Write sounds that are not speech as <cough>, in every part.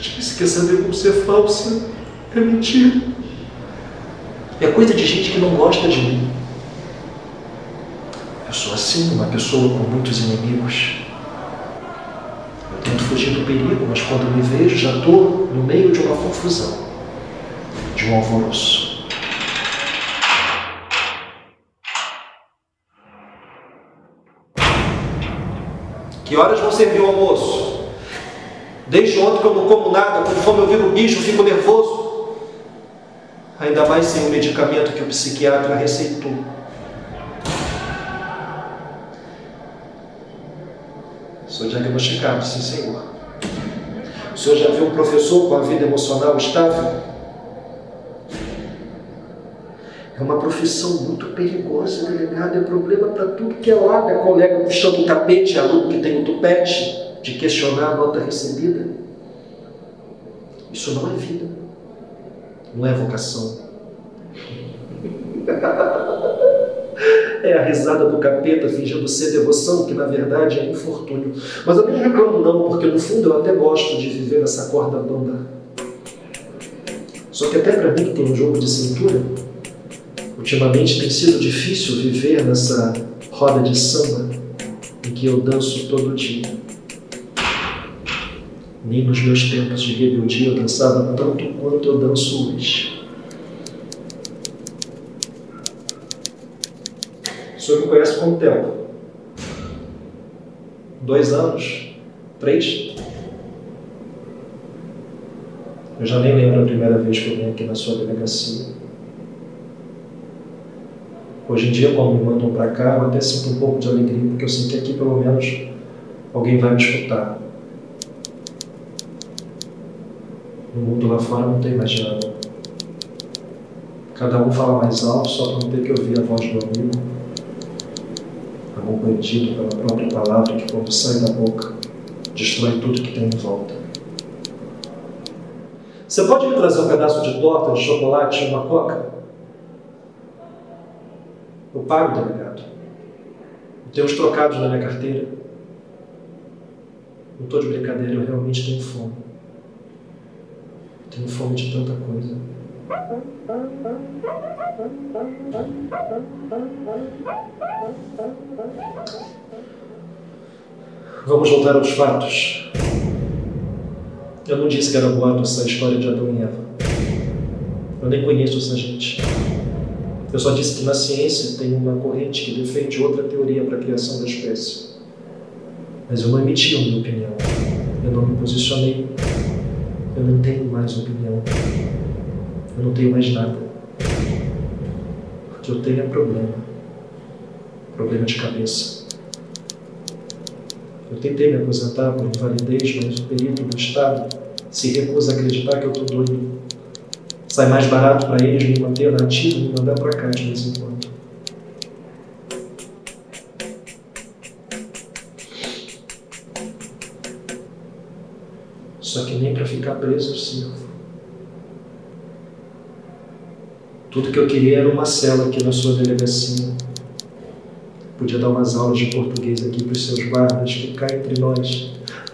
Se quer saber como ser falsa, é mentira. É coisa de gente que não gosta de mim. Eu sou assim, uma pessoa com muitos inimigos. Eu tento fugir do perigo, mas quando me vejo já estou no meio de uma confusão, de um alvoroço. Que horas vão servir o almoço? Desde ontem que eu não como nada, com fome eu viro bicho, fico nervoso. Ainda mais sem o medicamento que o psiquiatra receitou. Sou diagnosticado, sim, senhor. O senhor já viu um professor com a vida emocional estável? É uma profissão muito perigosa, delegado. É problema para tudo que é lado. É colega puxando o tapete, é aluno que tem o tupete de questionar a nota recebida. Isso não é vida. Não é vocação. <laughs> É a risada do capeta fingindo ser devoção, que na verdade é infortúnio. Mas eu não reclamo não, porque no fundo eu até gosto de viver nessa corda bamba. Só que até para mim que tem um jogo de cintura, Ultimamente tem sido difícil viver nessa roda de samba em que eu danço todo dia. Nem nos meus tempos de rebeldia eu dançava tanto quanto eu danço hoje. O senhor me conhece quanto tempo? Dois anos? Três? Eu já nem lembro a primeira vez que eu vim aqui na sua delegacia. Hoje em dia, quando me mandam para cá, eu até sinto um pouco de alegria, porque eu sinto que aqui, pelo menos, alguém vai me escutar. No mundo lá fora não tem mais diálogo. Cada um fala mais alto só para não ter que ouvir a voz do amigo, amor bandido pela própria palavra que, quando sai da boca, destrói tudo que tem em volta. Você pode me trazer um pedaço de torta, de chocolate e uma coca? Eu pago, delegado. Eu tenho os trocados na minha carteira. Não estou de brincadeira, eu realmente tenho fome. Tenho fome de tanta coisa. Vamos voltar aos fatos. Eu não disse que era boato essa história de Adão e Eva. Eu nem conheço essa gente. Eu só disse que na ciência tem uma corrente que defende outra teoria para a criação da espécie. Mas eu não emiti a minha opinião. Eu não me posicionei. Eu não tenho mais opinião. Eu não tenho mais nada. Porque eu tenho é problema. Problema de cabeça. Eu tentei me aposentar por invalidez, mas o perito do Estado se recusa a acreditar que eu estou doido. Sai mais barato para eles me manter na ativa e me mandar para cá de vez em quando. Só que nem para ficar preso eu sirvo. Tudo que eu queria era uma cela aqui na sua delegacia. Podia dar umas aulas de português aqui para os seus guardas, cá entre nós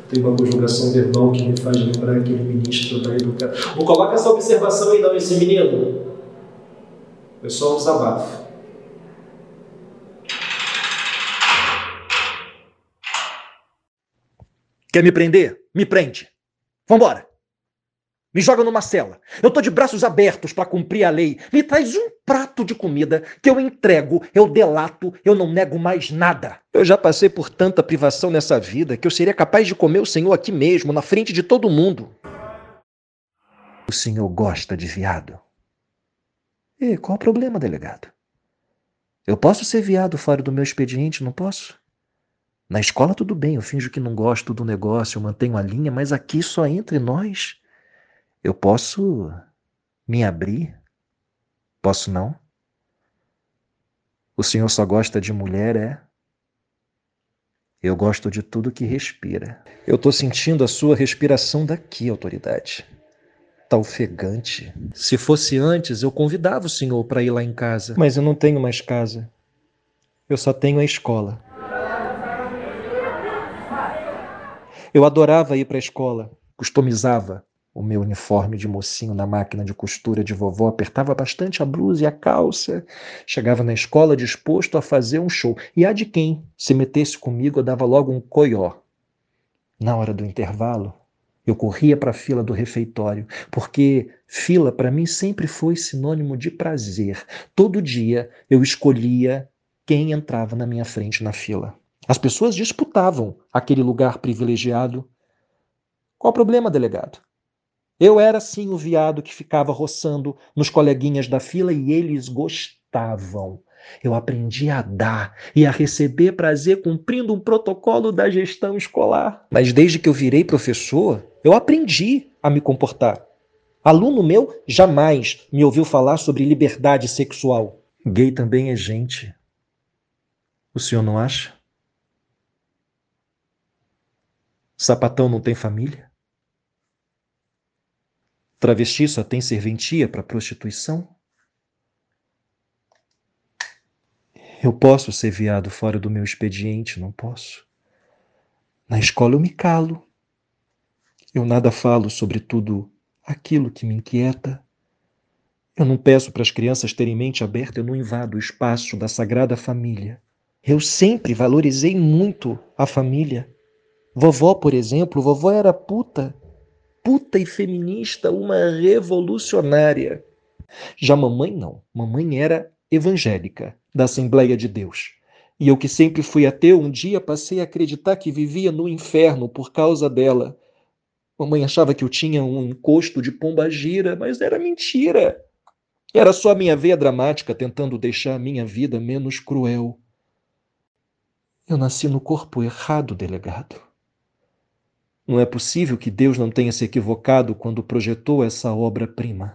tem uma conjugação verbal que me faz lembrar aquele ministro da educação. Não coloca essa observação aí não, esse menino. É só um desabafo. Quer me prender? Me prende. Vambora. Me joga numa cela. Eu tô de braços abertos para cumprir a lei. Me traz um prato de comida que eu entrego, eu delato, eu não nego mais nada. Eu já passei por tanta privação nessa vida que eu seria capaz de comer o senhor aqui mesmo, na frente de todo mundo. O senhor gosta de viado? E qual o problema, delegado? Eu posso ser viado fora do meu expediente, não posso? Na escola tudo bem, eu finjo que não gosto do negócio, eu mantenho a linha, mas aqui só entre nós. Eu posso me abrir? Posso não? O senhor só gosta de mulher, é? Eu gosto de tudo que respira. Eu tô sentindo a sua respiração daqui, autoridade. Tá ofegante. Se fosse antes, eu convidava o senhor para ir lá em casa. Mas eu não tenho mais casa. Eu só tenho a escola. Eu adorava ir para a escola. Customizava o meu uniforme de mocinho na máquina de costura de vovó, apertava bastante a blusa e a calça, chegava na escola disposto a fazer um show. E há de quem se metesse comigo, eu dava logo um coió. Na hora do intervalo, eu corria para a fila do refeitório, porque fila para mim sempre foi sinônimo de prazer. Todo dia eu escolhia quem entrava na minha frente na fila. As pessoas disputavam aquele lugar privilegiado. Qual o problema, delegado? Eu era sim o viado que ficava roçando nos coleguinhas da fila e eles gostavam. Eu aprendi a dar e a receber prazer cumprindo um protocolo da gestão escolar. Mas desde que eu virei professor, eu aprendi a me comportar. Aluno meu jamais me ouviu falar sobre liberdade sexual. Gay também é gente. O senhor não acha? Sapatão não tem família? Travesti só tem serventia para prostituição? Eu posso ser viado fora do meu expediente, não posso. Na escola eu me calo. Eu nada falo sobre tudo aquilo que me inquieta. Eu não peço para as crianças terem mente aberta, eu não invado o espaço da sagrada família. Eu sempre valorizei muito a família. Vovó, por exemplo, vovó era puta puta e feminista, uma revolucionária. Já mamãe não. Mamãe era evangélica, da Assembleia de Deus. E eu que sempre fui ateu, um dia passei a acreditar que vivia no inferno por causa dela. Mamãe achava que eu tinha um encosto de pomba gira, mas era mentira. Era só a minha veia dramática tentando deixar a minha vida menos cruel. Eu nasci no corpo errado, delegado. Não é possível que Deus não tenha se equivocado quando projetou essa obra-prima.